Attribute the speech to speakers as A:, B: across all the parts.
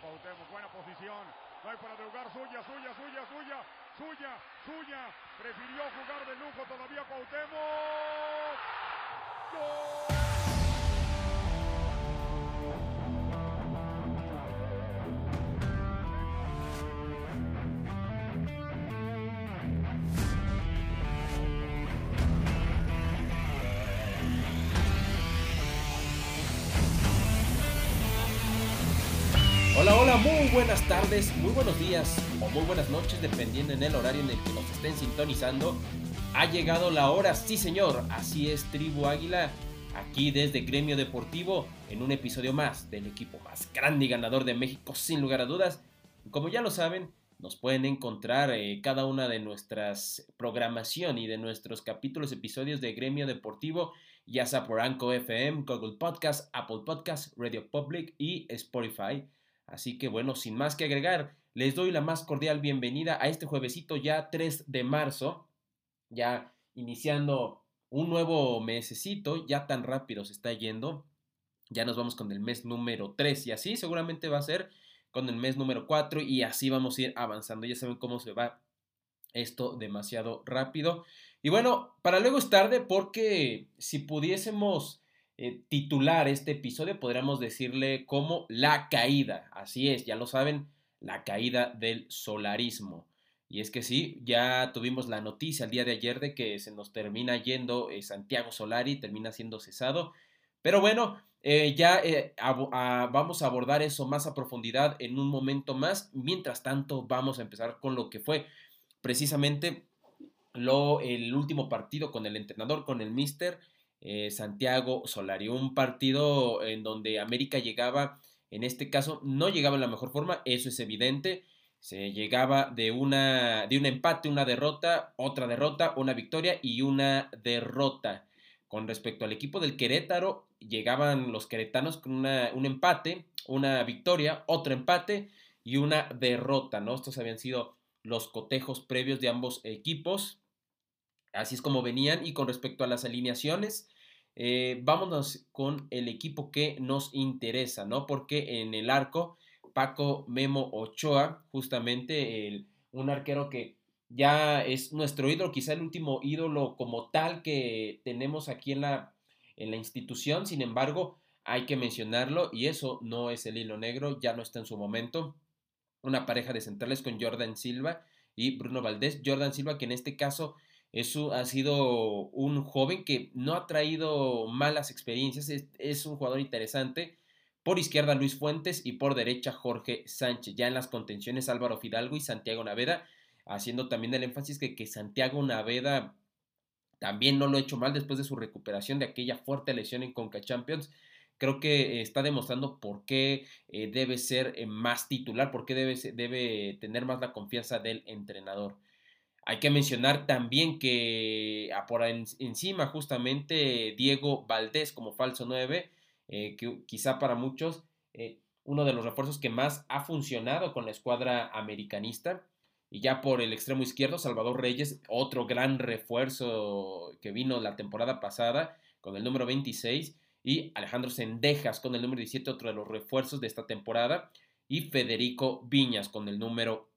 A: de. Buena posición. No hay para drogar. Suya, suya, suya, suya. Suya, suya. Prefirió jugar de lujo todavía Cuauhtémoc.
B: Muy buenas tardes, muy buenos días o muy buenas noches, dependiendo en el horario en el que nos estén sintonizando. Ha llegado la hora, sí señor, así es Tribu Águila, aquí desde Gremio Deportivo, en un episodio más del equipo más grande y ganador de México, sin lugar a dudas. Como ya lo saben, nos pueden encontrar eh, cada una de nuestras programación y de nuestros capítulos, episodios de Gremio Deportivo, ya sea por Anco FM, Google Podcast, Apple Podcast, Radio Public y Spotify. Así que bueno, sin más que agregar, les doy la más cordial bienvenida a este juevesito ya 3 de marzo, ya iniciando un nuevo mesecito, ya tan rápido se está yendo, ya nos vamos con el mes número 3 y así seguramente va a ser con el mes número 4 y así vamos a ir avanzando, ya saben cómo se va esto demasiado rápido. Y bueno, para luego es tarde porque si pudiésemos eh, titular este episodio, podríamos decirle como la caída. Así es, ya lo saben, la caída del solarismo. Y es que sí, ya tuvimos la noticia el día de ayer de que se nos termina yendo eh, Santiago Solari, termina siendo cesado. Pero bueno, eh, ya vamos a abordar eso más a profundidad en un momento más. Mientras tanto, vamos a empezar con lo que fue precisamente lo, el último partido con el entrenador, con el Mister eh, Santiago Solari. Un partido en donde América llegaba, en este caso, no llegaba en la mejor forma, eso es evidente. Se llegaba de una de un empate, una derrota, otra derrota, una victoria y una derrota. Con respecto al equipo del Querétaro, llegaban los queretanos con una, un empate, una victoria, otro empate y una derrota, ¿no? Estos habían sido los cotejos previos de ambos equipos. Así es como venían. Y con respecto a las alineaciones, eh, vámonos con el equipo que nos interesa, ¿no? Porque en el arco, Paco Memo Ochoa, justamente un arquero que ya es nuestro ídolo, quizá el último ídolo como tal que tenemos aquí en la, en la institución. Sin embargo, hay que mencionarlo y eso no es el hilo negro, ya no está en su momento. Una pareja de centrales con Jordan Silva y Bruno Valdés. Jordan Silva que en este caso eso ha sido un joven que no ha traído malas experiencias, es, un jugador interesante. Por izquierda Luis Fuentes y por derecha Jorge Sánchez. Ya en las contenciones Álvaro Fidalgo y Santiago Naveda, haciendo también el énfasis que, que Santiago Naveda también no lo ha hecho mal después de su recuperación de aquella fuerte lesión en Conca Champions. Creo que está demostrando por qué eh, debe ser eh, más titular, por qué debe, debe tener más la confianza del entrenador. Hay que mencionar también que ah, por encima justamente Diego Valdés como falso 9, eh, que quizá para muchos eh, uno de los refuerzos que más ha funcionado con la escuadra americanista. Y ya por el extremo izquierdo, Salvador Reyes, otro gran refuerzo que vino la temporada pasada con el número 26. Y Alejandro Sendejas con el número 17, otro de los refuerzos de esta temporada. Y Federico Viñas con el número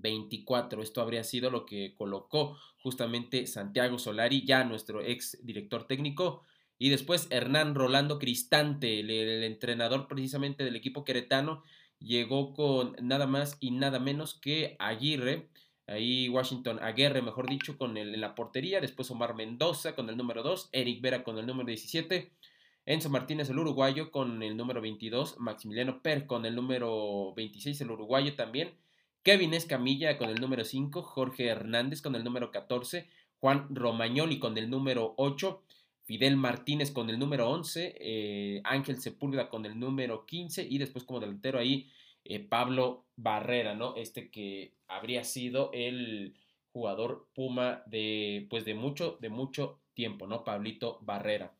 B: 24. Esto habría sido lo que colocó justamente Santiago Solari, ya nuestro ex director técnico. Y después Hernán Rolando Cristante, el, entrenador precisamente del equipo queretano, llegó con nada más y nada menos que Aguirre. Ahí Washington Aguirre, mejor dicho, con el, en la portería. Después Omar Mendoza con el número 2. Eric Vera con el número 17. Enzo Martínez, el uruguayo, con el número 22. Maximiliano Per con el número 26, el uruguayo también. Kevin Escamilla con el número 5, Jorge Hernández con el número 14, Juan Romagnoli con el número 8, Fidel Martínez con el número 11, eh, Ángel Sepúlveda con el número 15 y después como delantero ahí eh, Pablo Barrera, ¿no? Este que habría sido el jugador Puma de pues de mucho de mucho tiempo, ¿no? Pablito Barrera.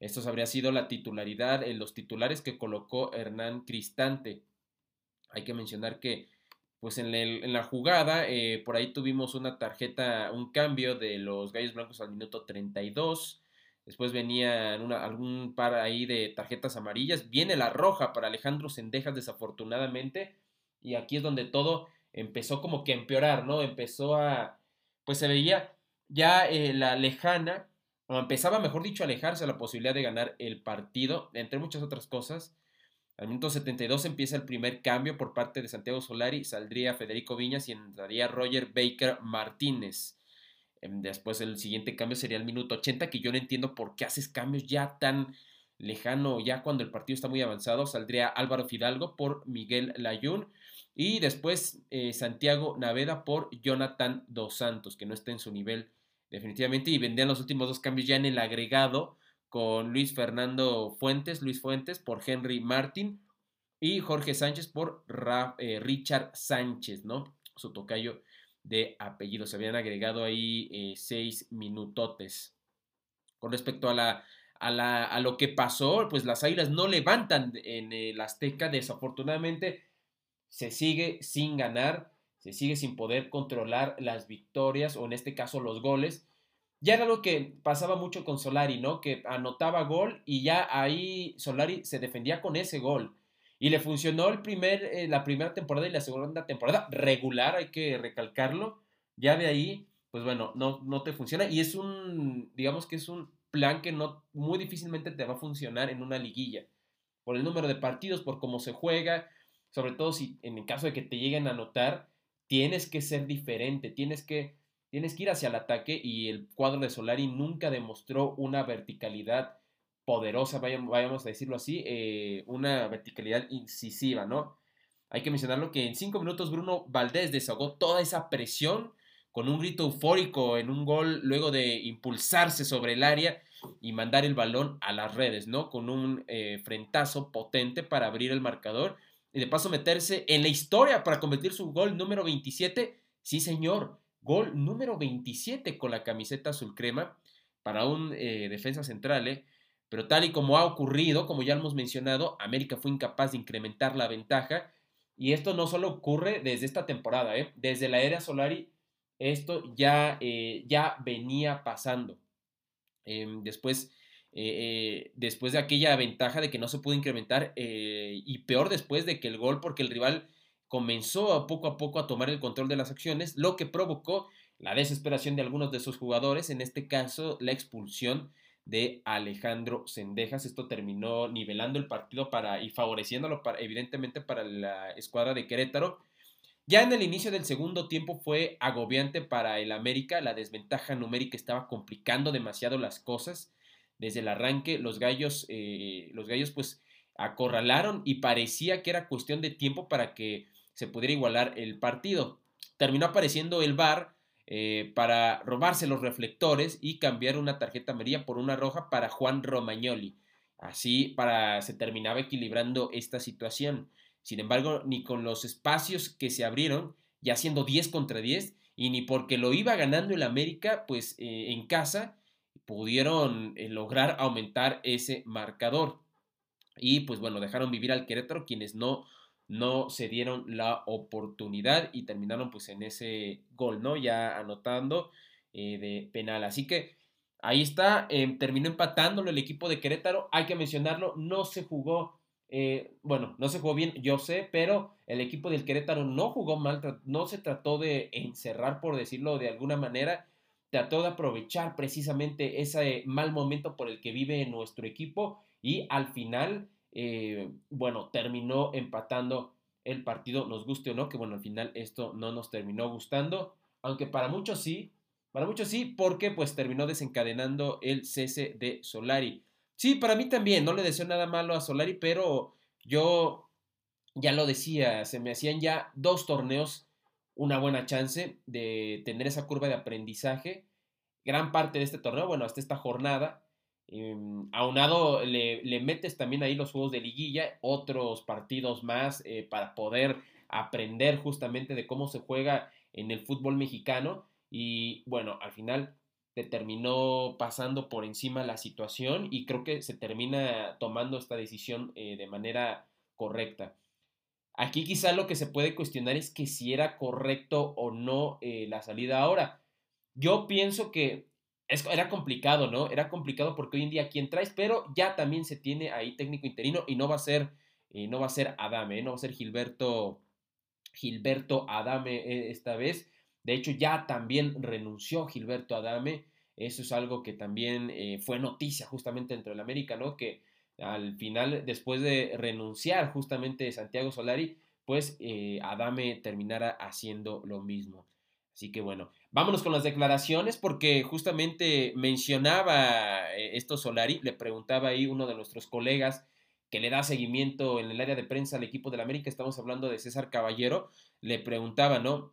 B: Estos habría sido la titularidad, en los titulares que colocó Hernán Cristante. Hay que mencionar que pues en, la jugada, eh, por ahí tuvimos una tarjeta, un cambio de los Gallos Blancos al minuto 32. Después venía algún par ahí de tarjetas amarillas. Viene la roja para Alejandro Sendejas, desafortunadamente. Y aquí es donde todo empezó como que a empeorar, ¿no? Empezó a. Pues se veía ya eh, la lejana, o empezaba, mejor dicho, a alejarse la posibilidad de ganar el partido, entre muchas otras cosas. Al minuto 72 empieza el primer cambio por parte de Santiago Solari, saldría Federico Viñas y entraría Roger Baker Martínez. Em, después el siguiente cambio sería el minuto 80, que yo no entiendo por qué haces cambios ya tan lejano, ya cuando el partido está muy avanzado. Saldría Álvaro Fidalgo por Miguel Layún. Y después eh, Santiago Naveda por Jonathan Dos Santos, que no está en su nivel definitivamente. Y vendrían los últimos dos cambios ya en el agregado con Luis Fernando Fuentes, Luis Fuentes por Henry Martin y Jorge Sánchez por eh, Richard Sánchez, ¿no? Su tocayo de apellido. Se habían agregado ahí eh, seis minutotes. Con respecto a la, a, la, a lo que pasó, pues las Águilas no levantan en el Azteca. Desafortunadamente se sigue sin ganar, se sigue sin poder controlar las victorias o en este caso los goles. Ya era lo que pasaba mucho con Solari, ¿no? Que anotaba gol y ya ahí Solari se defendía con ese gol. Y le funcionó el primer, eh, la primera temporada y la segunda temporada regular, hay que recalcarlo. Ya de ahí, pues bueno, no, no te funciona. Y es un, digamos que es un plan que no, muy difícilmente te va a funcionar en una liguilla. Por el número de partidos, por cómo se juega, sobre todo si en el caso de que te lleguen a anotar, tienes que ser diferente, tienes que, tienes que ir hacia el ataque y el cuadro de Solari nunca demostró una verticalidad poderosa, vayamos a decirlo así, eh, una verticalidad incisiva, ¿no? Hay que mencionarlo que en cinco minutos Bruno Valdés desahogó toda esa presión con un grito eufórico en un gol luego de impulsarse sobre el área y mandar el balón a las redes, ¿no? Con un eh, frentazo potente para abrir el marcador y de paso meterse en la historia para convertir su gol número 27. Sí, señor, gol número 27 con la camiseta azul crema para un eh, defensa central, ¿eh? Pero tal y como ha ocurrido, como ya hemos mencionado, América fue incapaz de incrementar la ventaja. Y esto no solo ocurre desde esta temporada, ¿eh? desde la era Solari, esto ya, ya venía pasando. Em, después, después de aquella ventaja de que no se pudo incrementar, y peor después de que el gol, porque el rival comenzó a poco a poco a tomar el control de las acciones, lo que provocó la desesperación de algunos de sus jugadores, en este caso la expulsión de Alejandro Sendejas. Esto terminó nivelando el partido para, y favoreciéndolo para, evidentemente para la escuadra de Querétaro. Ya en el inicio del segundo tiempo fue agobiante para el América, la desventaja numérica estaba complicando demasiado las cosas. Desde el arranque los gallos, eh, los gallos pues acorralaron y parecía que era cuestión de tiempo para que se pudiera igualar el partido. Terminó apareciendo el VAR eh, para robarse los reflectores y cambiar una tarjeta amarilla por una roja para Juan Romagnoli. Así para, se terminaba equilibrando esta situación. Sin embargo, ni con los espacios que se abrieron, ya siendo 10 contra 10, y ni porque lo iba ganando el América, pues eh, en casa, pudieron eh, lograr aumentar ese marcador. Y pues bueno, dejaron vivir al Querétaro, quienes no no se dieron la oportunidad y terminaron pues en ese gol, ¿no? Ya anotando eh, de penal. Así que ahí está, em, terminó empatándolo el equipo de Querétaro, hay que mencionarlo, no se jugó, eh, bueno, no se jugó bien, yo sé, pero el equipo del Querétaro no jugó mal, no se trató de encerrar, por decirlo de alguna manera, trató de aprovechar precisamente ese mal momento por el que vive nuestro equipo y al final eh, bueno, terminó empatando el partido, nos guste o no, que bueno, al final esto no nos terminó gustando, aunque para muchos sí, para muchos sí, porque pues terminó desencadenando el cese de Solari. Sí, para mí también, no le deseo nada malo a Solari, pero yo ya lo decía, se me hacían ya dos torneos una buena chance de tener esa curva de aprendizaje. Gran parte de este torneo, bueno, hasta esta jornada, Em, aunado, le, le, metes también ahí los juegos de liguilla, otros partidos más eh, para poder aprender justamente de cómo se juega en el fútbol mexicano. Y bueno, al final te terminó pasando por encima la situación y creo que se termina tomando esta decisión eh, de manera correcta. Aquí quizá lo que se puede cuestionar es que si era correcto o no eh, la salida ahora. Yo pienso que era complicado, ¿no? Era complicado porque hoy en día quién traes, pero ya también se tiene ahí técnico interino y no va a ser, eh, no va a ser Adame, ¿eh? no va a ser Gilberto, Gilberto Adame eh, esta vez. De hecho, ya también renunció Gilberto Adame. Eso es algo que también fue noticia justamente dentro del América, ¿no? Que al final, después de renunciar justamente Santiago Solari, pues Adame terminara haciendo lo mismo. Así que bueno, vámonos con las declaraciones porque justamente mencionaba eh, esto Solari, le preguntaba ahí uno de nuestros colegas que le da seguimiento en el área de prensa al equipo del América, estamos hablando de César Caballero, le preguntaba, ¿no?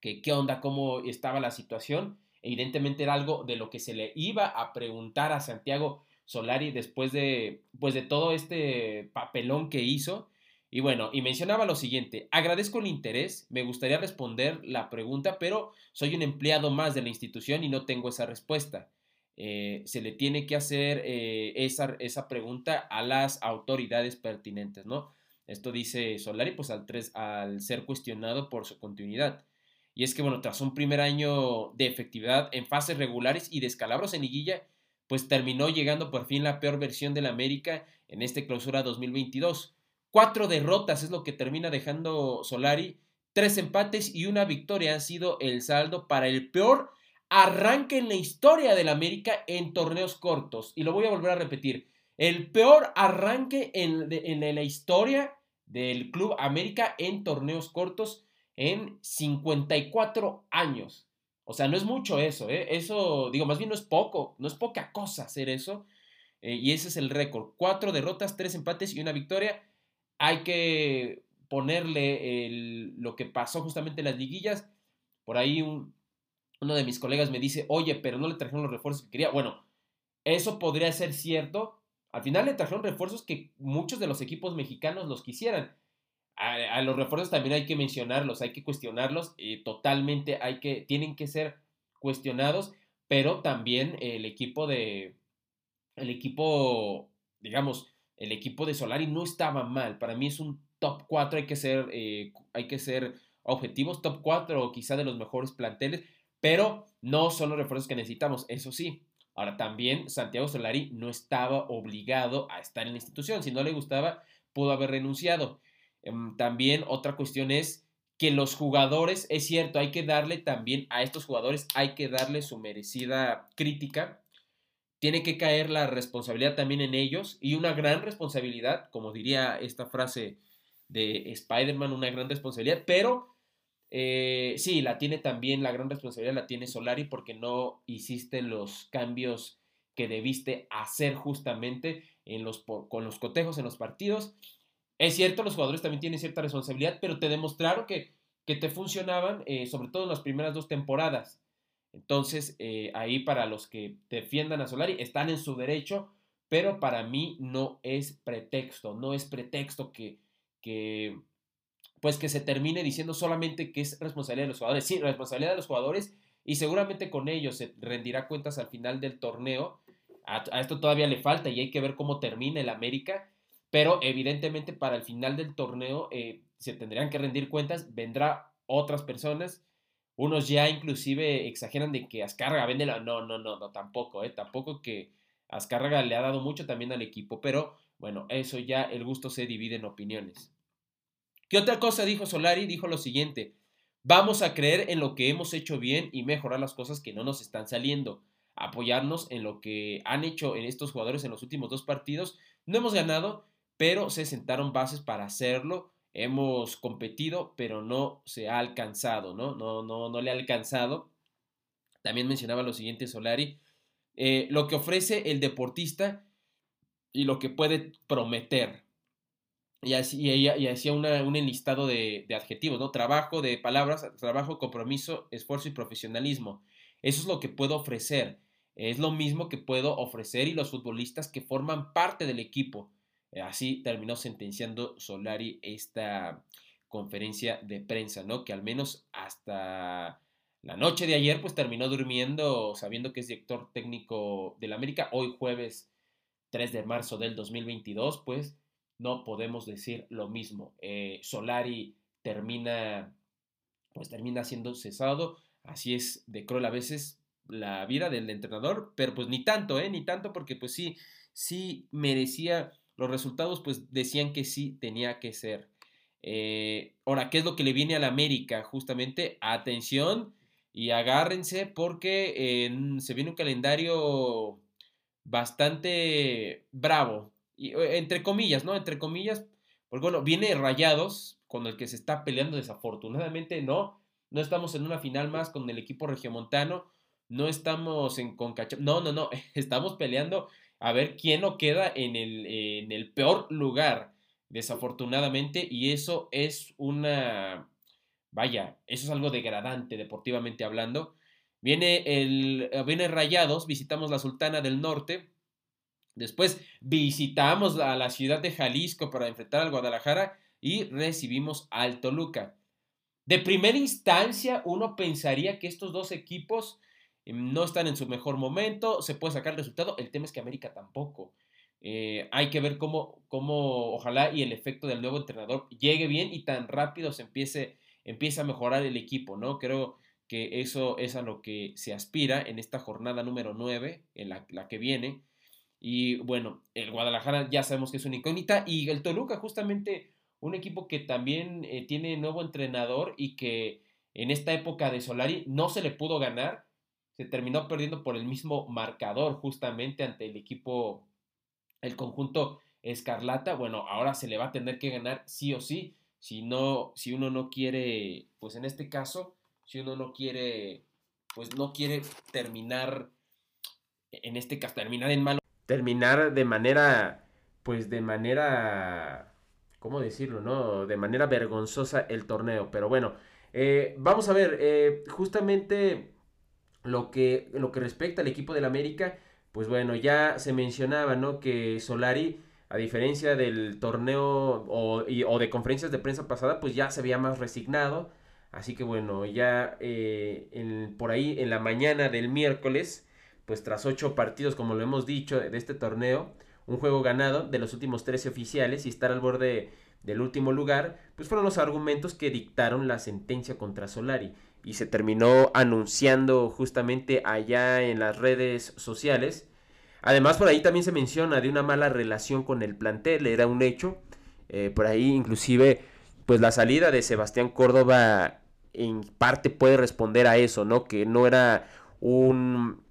B: Que qué onda, cómo estaba la situación. Evidentemente era algo de lo que se le iba a preguntar a Santiago Solari después de, pues de todo este papelón que hizo. Y bueno, y mencionaba lo siguiente, agradezco el interés, me gustaría responder la pregunta, pero soy un empleado más de la institución y no tengo esa respuesta. Eh, se le tiene que hacer eh, esa, esa, pregunta a las autoridades pertinentes, ¿no? Esto dice Solari, pues al, tres, al ser cuestionado por su continuidad. Y es que, bueno, tras un primer año de efectividad en fases regulares y descalabros en liguilla, pues terminó llegando por fin la peor versión del América en este clausura 2022 Cuatro derrotas es lo que termina dejando Solari. Tres empates y una victoria han sido el saldo para el peor arranque en la historia del América en torneos cortos. Y lo voy a volver a repetir. El peor arranque en, en la historia del Club América en torneos cortos en 54 años. O sea, no es mucho eso, ¿eh? Eso, digo, más bien no es poco, no es poca cosa hacer eso. Eh, y ese es el récord. Cuatro derrotas, tres empates y una victoria hay que ponerle lo que pasó justamente en las liguillas. Por ahí uno de mis colegas me dice, oye, pero no le trajeron los refuerzos que quería. Bueno, eso podría ser cierto. Al final le trajeron refuerzos que muchos de los equipos mexicanos los quisieran. A, los refuerzos también hay que mencionarlos, hay que cuestionarlos, y totalmente hay que, tienen que ser cuestionados, pero también el equipo de, el equipo, digamos, el equipo de Solari no estaba mal. Para mí es un top 4, hay que ser, eh, hay que ser objetivos, top 4 o quizá de los mejores planteles, pero no son los refuerzos que necesitamos, eso sí. Ahora también Santiago Solari no estaba obligado a estar en la institución, si no le gustaba, pudo haber renunciado. Em, también otra cuestión es que los jugadores, es cierto, hay que darle también a estos jugadores, hay que darle su merecida crítica tiene que caer la responsabilidad también en ellos y una gran responsabilidad, como diría esta frase de Spider-Man, una gran responsabilidad, pero eh, sí, la tiene también, la gran responsabilidad la tiene Solari porque no hiciste los cambios que debiste hacer justamente en los, con los cotejos en los partidos. Es cierto, los jugadores también tienen cierta responsabilidad, pero te demostraron que, que te funcionaban, eh, sobre todo en las primeras dos temporadas. Entonces, eh, ahí para los que defiendan a Solari, están en su derecho, pero para mí no es pretexto, no es pretexto que, que, pues que se termine diciendo solamente que es responsabilidad de los jugadores. Sí, responsabilidad de los jugadores y seguramente con ellos se rendirá cuentas al final del torneo. A, esto todavía le falta y hay que ver cómo termina el América, pero evidentemente para el final del torneo eh, se tendrían que rendir cuentas, vendrá otras personas unos ya inclusive exageran de que Azcárraga vende la... No, no, no, no, tampoco, ¿eh? Tampoco que Azcárraga le ha dado mucho también al equipo, pero bueno, eso ya el gusto se divide en opiniones. ¿Qué otra cosa dijo Solari? Dijo lo siguiente, vamos a creer en lo que hemos hecho bien y mejorar las cosas que no nos están saliendo, apoyarnos en lo que han hecho en estos jugadores en los últimos dos partidos. No hemos ganado, pero se sentaron bases para hacerlo hemos competido, pero no se ha alcanzado, ¿no? No, no, no le ha alcanzado. También mencionaba lo siguiente Solari, eh, lo que ofrece el deportista y lo que puede prometer. Y así y, hacía un enlistado de, de, adjetivos, ¿no? Trabajo, de palabras, trabajo, compromiso, esfuerzo y profesionalismo. Eso es lo que puedo ofrecer. Es lo mismo que puedo ofrecer y los futbolistas que forman parte del equipo. Eh, así terminó sentenciando Solari esta conferencia de prensa, ¿no? Que al menos hasta la noche de ayer, pues terminó durmiendo sabiendo que es director técnico del América. Hoy jueves 3 de marzo del 2022, pues no podemos decir lo mismo. Eh, Solari termina, pues termina siendo cesado. Así es de cruel a veces la vida del entrenador, pero pues ni tanto, ¿eh? Ni tanto porque pues sí, sí merecía los resultados, pues decían que sí tenía que ser. Eh, ahora, ¿qué es lo que le viene a la América? Justamente, atención y agárrense porque se viene un calendario bastante bravo, y, entre comillas, ¿no? Entre comillas, porque bueno, viene Rayados, con el que se está peleando desafortunadamente, ¿no? No estamos en una final más con el equipo regiomontano, no estamos en Concacha, no, no, no, estamos peleando a ver quién no queda en el, peor lugar, desafortunadamente, y eso es una, vaya, eso es algo degradante deportivamente hablando. Viene el, viene Rayados, visitamos la Sultana del Norte, Después visitamos a la ciudad de Jalisco para enfrentar al Guadalajara y recibimos al Toluca. De primera instancia, uno pensaría que estos dos equipos no están en su mejor momento, se puede sacar el resultado. El tema es que América tampoco. Eh, hay que ver cómo, cómo, ojalá y el efecto del nuevo entrenador llegue bien y tan rápido se empiece, empiece a mejorar el equipo, ¿no? Creo que eso es a lo que se aspira en esta jornada número 9, en la, la que viene. Y bueno, el Guadalajara ya sabemos que es una incógnita. Y el Toluca, justamente un equipo que también eh, tiene nuevo entrenador y que en esta época de Solari no se le pudo ganar. Se terminó perdiendo por el mismo marcador, justamente ante el equipo, el conjunto Escarlata. Bueno, ahora se le va a tener que ganar sí o sí. Si no, si uno no quiere, pues en este caso, si uno no quiere, pues no quiere terminar, en este caso, terminar en malo terminar de manera, pues de manera, ¿cómo decirlo? No? De manera vergonzosa el torneo. Pero bueno, eh, vamos a ver, eh, justamente lo que, lo que respecta al equipo del América, pues bueno, ya se mencionaba, ¿no? Que Solari, a diferencia del torneo o, de conferencias de prensa pasada, pues ya se había más resignado. Así que bueno, ya eh, por ahí en la mañana del miércoles, pues tras ocho partidos, como lo hemos dicho, de este torneo, un juego ganado de los últimos 13 oficiales y estar al borde del último lugar, pues fueron los argumentos que dictaron la sentencia contra Solari. Y se terminó anunciando justamente allá en las redes sociales. Además, por ahí también se menciona de una mala relación con el plantel, era un hecho. Eh, por ahí, inclusive, pues la salida de Sebastián Córdoba en parte puede responder a eso, ¿no? Que no era un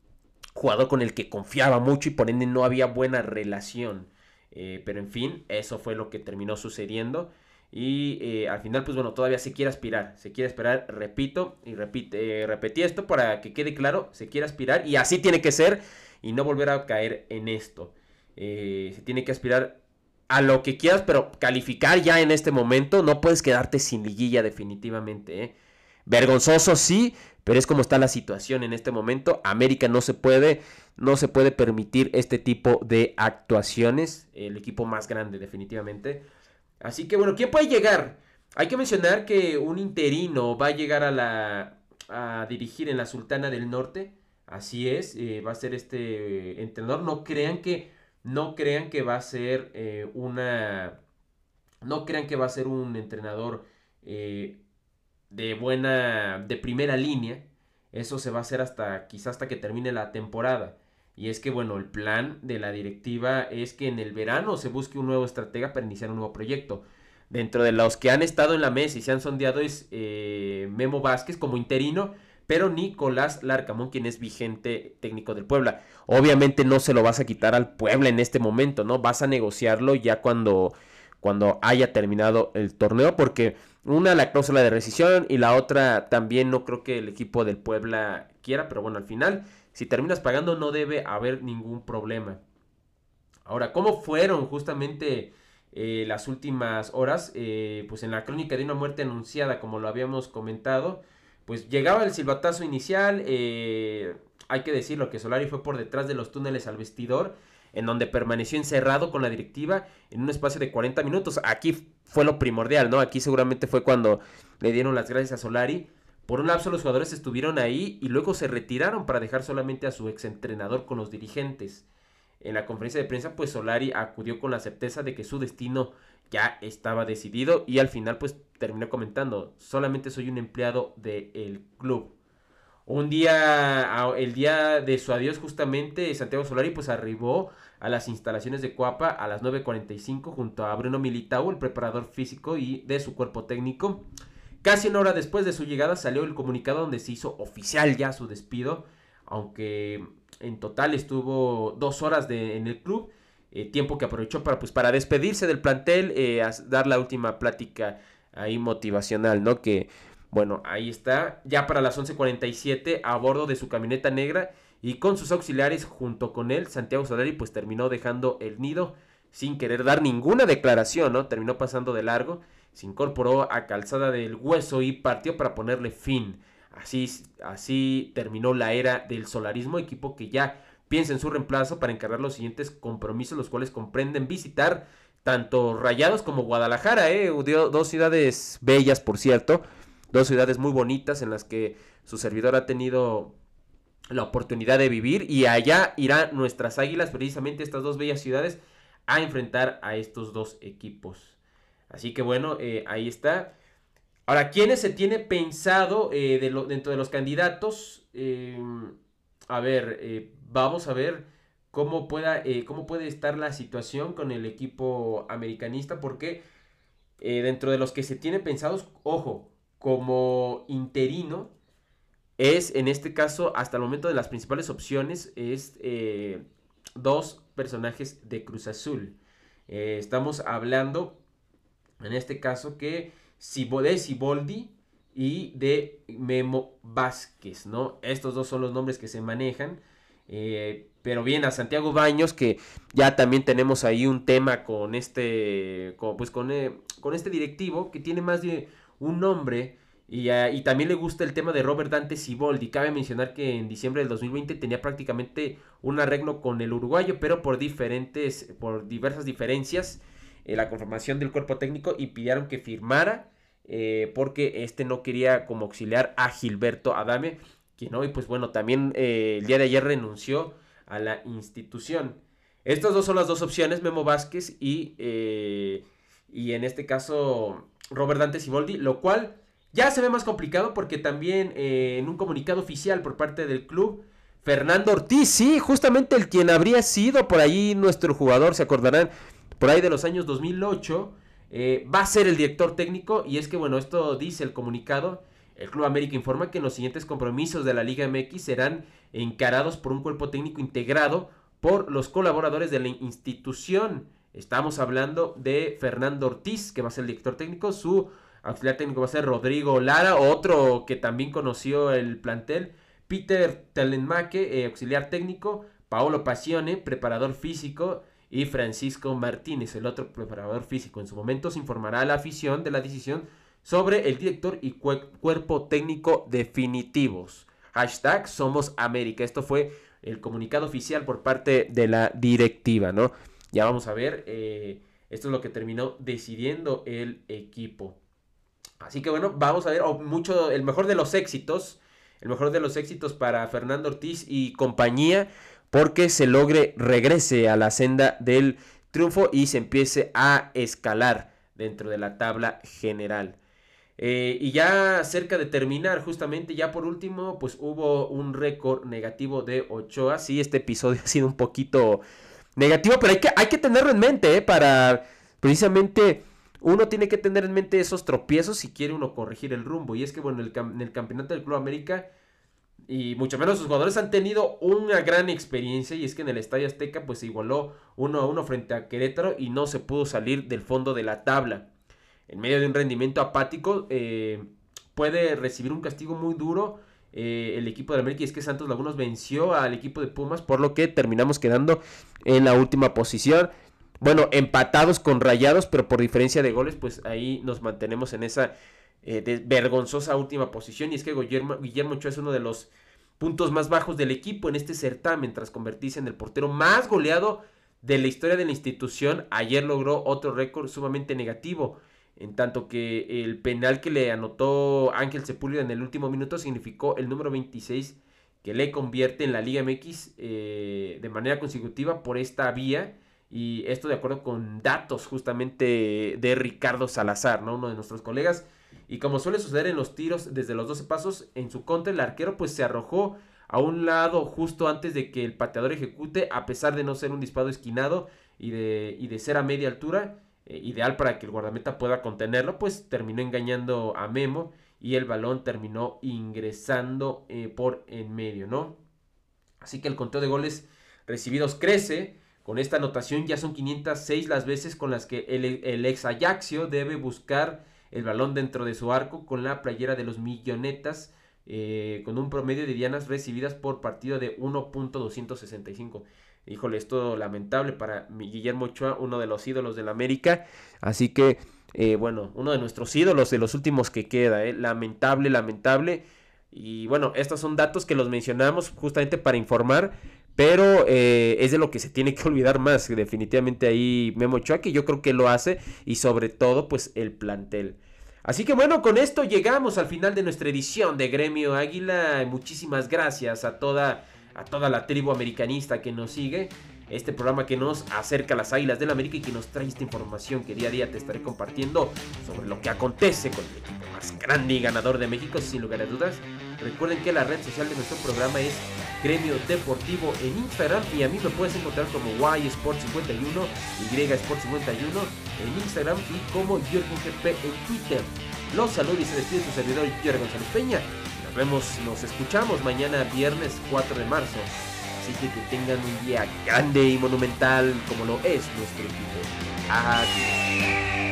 B: jugador con el que confiaba mucho y por ende no había buena relación. Eh, pero en fin, eso fue lo que terminó sucediendo. Y eh, al final, pues bueno, todavía se quiere aspirar. Se quiere aspirar, repito, y repite, eh, repetí esto para que quede claro, se quiere aspirar y así tiene que ser y no volver a caer en esto. se tiene que aspirar a lo que quieras, pero calificar ya en este momento no puedes quedarte sin liguilla definitivamente. Vergonzoso sí, pero es como está la situación en este momento. América no se puede, no se puede permitir este tipo de actuaciones. El equipo más grande, definitivamente. Así que bueno, ¿quién puede llegar? Hay que mencionar que un interino va a llegar a la a dirigir en la Sultana del Norte. Así es, eh, va a ser este entrenador. No crean que no crean que va a ser eh, una no crean que va a ser un entrenador eh, de buena, de primera línea. Eso se va a hacer hasta quizás hasta que termine la temporada. Y es que, bueno, el plan de la directiva es que en el verano se busque un nuevo estratega para iniciar un nuevo proyecto. Dentro de los que han estado en la mesa y se han sondeado es eh, Memo Vázquez como interino, pero Nicolás Larcamón, quien es vigente técnico del Puebla. Obviamente no se lo vas a quitar al Puebla en este momento, ¿no? Vas a negociarlo ya cuando, cuando haya terminado el torneo, porque una, la cláusula de rescisión y la otra también no creo que el equipo del Puebla quiera, pero bueno, al final, si terminas pagando no debe haber ningún problema. Ahora, ¿cómo fueron justamente eh, las últimas horas? Eh, pues en la crónica de una muerte anunciada, como lo habíamos comentado, pues llegaba el silbatazo inicial, eh, hay que decirlo que Solari fue por detrás de los túneles al vestidor en donde permaneció encerrado con la directiva en un espacio de 40 minutos. Aquí fue lo primordial, ¿no? Aquí seguramente fue cuando le dieron las gracias a Solari. Por un lapso los jugadores estuvieron ahí y luego se retiraron para dejar solamente a su exentrenador con los dirigentes. En la conferencia de prensa, pues Solari acudió con la certeza de que su destino ya estaba decidido y al final pues terminó comentando, solamente soy un empleado del club. Un día, el día de su adiós justamente, Santiago Solari pues arribó a las instalaciones de Cuapa a las 9.45 junto a Bruno Militao, el preparador físico y de su cuerpo técnico. Casi una hora después de su llegada salió el comunicado donde se hizo oficial ya su despido, aunque en total estuvo dos horas en el club, eh, tiempo que aprovechó para, pues, para despedirse del plantel, eh, dar la última plática ahí motivacional, ¿no? Que, bueno, ahí está, ya para las 11.47 a bordo de su camioneta negra y con sus auxiliares junto con él, Santiago Solari pues terminó dejando el nido sin querer dar ninguna declaración, ¿no? Terminó pasando de largo, se incorporó a Calzada del Hueso y partió para ponerle fin. Así, así terminó la era del solarismo, equipo que ya piensa en su reemplazo para encargar los siguientes compromisos, los cuales comprenden visitar tanto Rayados como Guadalajara, ¿eh? dos ciudades bellas, por cierto, dos ciudades muy bonitas en las que su servidor ha tenido la oportunidad de vivir y allá irán nuestras águilas, precisamente estas dos bellas ciudades, a enfrentar a estos dos equipos. Así que bueno, eh, ahí está. Ahora, ¿quiénes se tiene pensado eh, dentro de los candidatos? Em, a ver, eh, vamos a ver cómo, pueda, cómo puede estar la situación con el equipo americanista, porque dentro de los que se tiene pensados, ojo, como interino, es en este caso, hasta el momento de las principales opciones, es eh, dos personajes de Cruz Azul. Eh, estamos hablando, en este caso, que de Siboldi y de Memo Vázquez, ¿no? Estos dos son los nombres que se manejan. Eh, pero bien, a Santiago Baños, que ya también tenemos ahí un tema con este, pues con, con este directivo, que tiene más de un nombre y, también le gusta el tema de Robert Dante Siboldi. Cabe mencionar que en diciembre del 2020 tenía prácticamente un arreglo con el uruguayo, pero por diferentes, por diversas diferencias, en la conformación del cuerpo técnico y pidieron que firmara eh, porque este no quería como auxiliar a Gilberto Adame, quien hoy, pues bueno, también eh, el día de ayer renunció a la institución. Estas dos son las dos opciones, Memo Vázquez y, eh, y en este caso Robert Dante Siboldi, lo cual ya se ve más complicado porque también eh, en un comunicado oficial por parte del club, Fernando Ortiz, sí, justamente el quien habría sido por ahí nuestro jugador, se acordarán, por ahí de los años 2008, eh, va a ser el director técnico y es que bueno, esto dice el comunicado. El Club América informa que los siguientes compromisos de la Liga MX serán encarados por un cuerpo técnico integrado por los colaboradores de la institución. Estamos hablando de Fernando Ortiz, que va a ser el director técnico, su Auxiliar técnico va a ser Rodrigo Lara, otro que también conoció el plantel. Peter Telenmaque, eh, auxiliar técnico. Paolo Pasione, preparador físico. Y Francisco Martínez, el otro preparador físico. En su momento se informará a la afición de la decisión sobre el director y cuerpo técnico definitivos. Hashtag Somos. Esto fue el comunicado oficial por parte de la directiva, ¿no? Ya vamos a ver. Eh, esto es lo que terminó decidiendo el equipo. Así que bueno, vamos a ver mucho el mejor de los éxitos, el mejor de los éxitos para Fernando Ortiz y compañía, porque se logre regrese a la senda del triunfo y se empiece a escalar dentro de la tabla general. Eh, y ya cerca de terminar, justamente, ya por último, pues hubo un récord negativo de Ochoa. Sí, este episodio ha sido un poquito negativo, pero hay que, hay que tenerlo en mente, ¿eh? Para precisamente uno tiene que tener en mente esos tropiezos si quiere uno corregir el rumbo. Y es que, bueno, en el, campeonato del Club América, y mucho menos sus jugadores han tenido una gran experiencia. Y es que en el Estadio Azteca, pues se igualó uno a uno frente a Querétaro y no se pudo salir del fondo de la tabla. En medio de un rendimiento apático, eh, puede recibir un castigo muy duro. Eh, el equipo de América y es que Santos Lagunos venció al equipo de Pumas, por lo que terminamos quedando en la última posición bueno, empatados con rayados, pero por diferencia de goles, pues ahí nos mantenemos en esa eh, vergonzosa última posición. Y es que Guillermo, Guillermo Ochoa es uno de los puntos más bajos del equipo en este certamen, tras convertirse en el portero más goleado de la historia de la institución. Ayer logró otro récord sumamente negativo, en tanto que el penal que le anotó Ángel Sepúlveda en el último minuto significó el número 26 que le convierte en la Liga MX eh, de manera consecutiva por esta vía Y esto de acuerdo con datos justamente de Ricardo Salazar, ¿no? Uno de nuestros colegas. Y como suele suceder en los tiros desde los 12 pasos, en su contra el arquero pues se arrojó a un lado justo antes de que el pateador ejecute, a pesar de no ser un disparo esquinado y de, y de ser a media altura, eh, ideal para que el guardameta pueda contenerlo, pues terminó engañando a Memo y el balón terminó ingresando eh, por en medio, ¿no? Así que el conteo de goles recibidos crece. Con esta anotación ya son 506 las veces con las que el, el ex Ajaxio debe buscar el balón dentro de su arco con la playera de los millonetas. Eh, con un promedio de dianas recibidas por partido de 1.265. Híjole, esto lamentable para Guillermo Ochoa, uno de los ídolos del América. Así que, eh, bueno, uno de nuestros ídolos de los últimos que queda. Eh. Lamentable, lamentable. Y bueno, estos son datos que los mencionamos justamente para informar. Pero eh, es de lo que se tiene que olvidar más. Definitivamente ahí Memo Ochoa, que yo creo que lo hace. Y sobre todo, pues el plantel. Así que bueno, con esto llegamos al final de nuestra edición de Gremio Águila. Muchísimas gracias a toda a toda la tribu americanista que nos sigue. Este programa que nos acerca a las águilas del América y que nos trae esta información que día a día te estaré compartiendo sobre lo que acontece con el equipo más grande y ganador de México, sin lugar a dudas. Recuerden que la red social de nuestro programa es Gremio Deportivo en Instagram y a mí me puedes encontrar como YSport51, YSport51 en Instagram y como JürgenGP en Twitter. Los saludos y se despide su servidor Jürgen González Peña vemos, nos escuchamos mañana viernes 4 de marzo. Así que que tengan un día grande y monumental como lo es nuestro equipo. Adiós.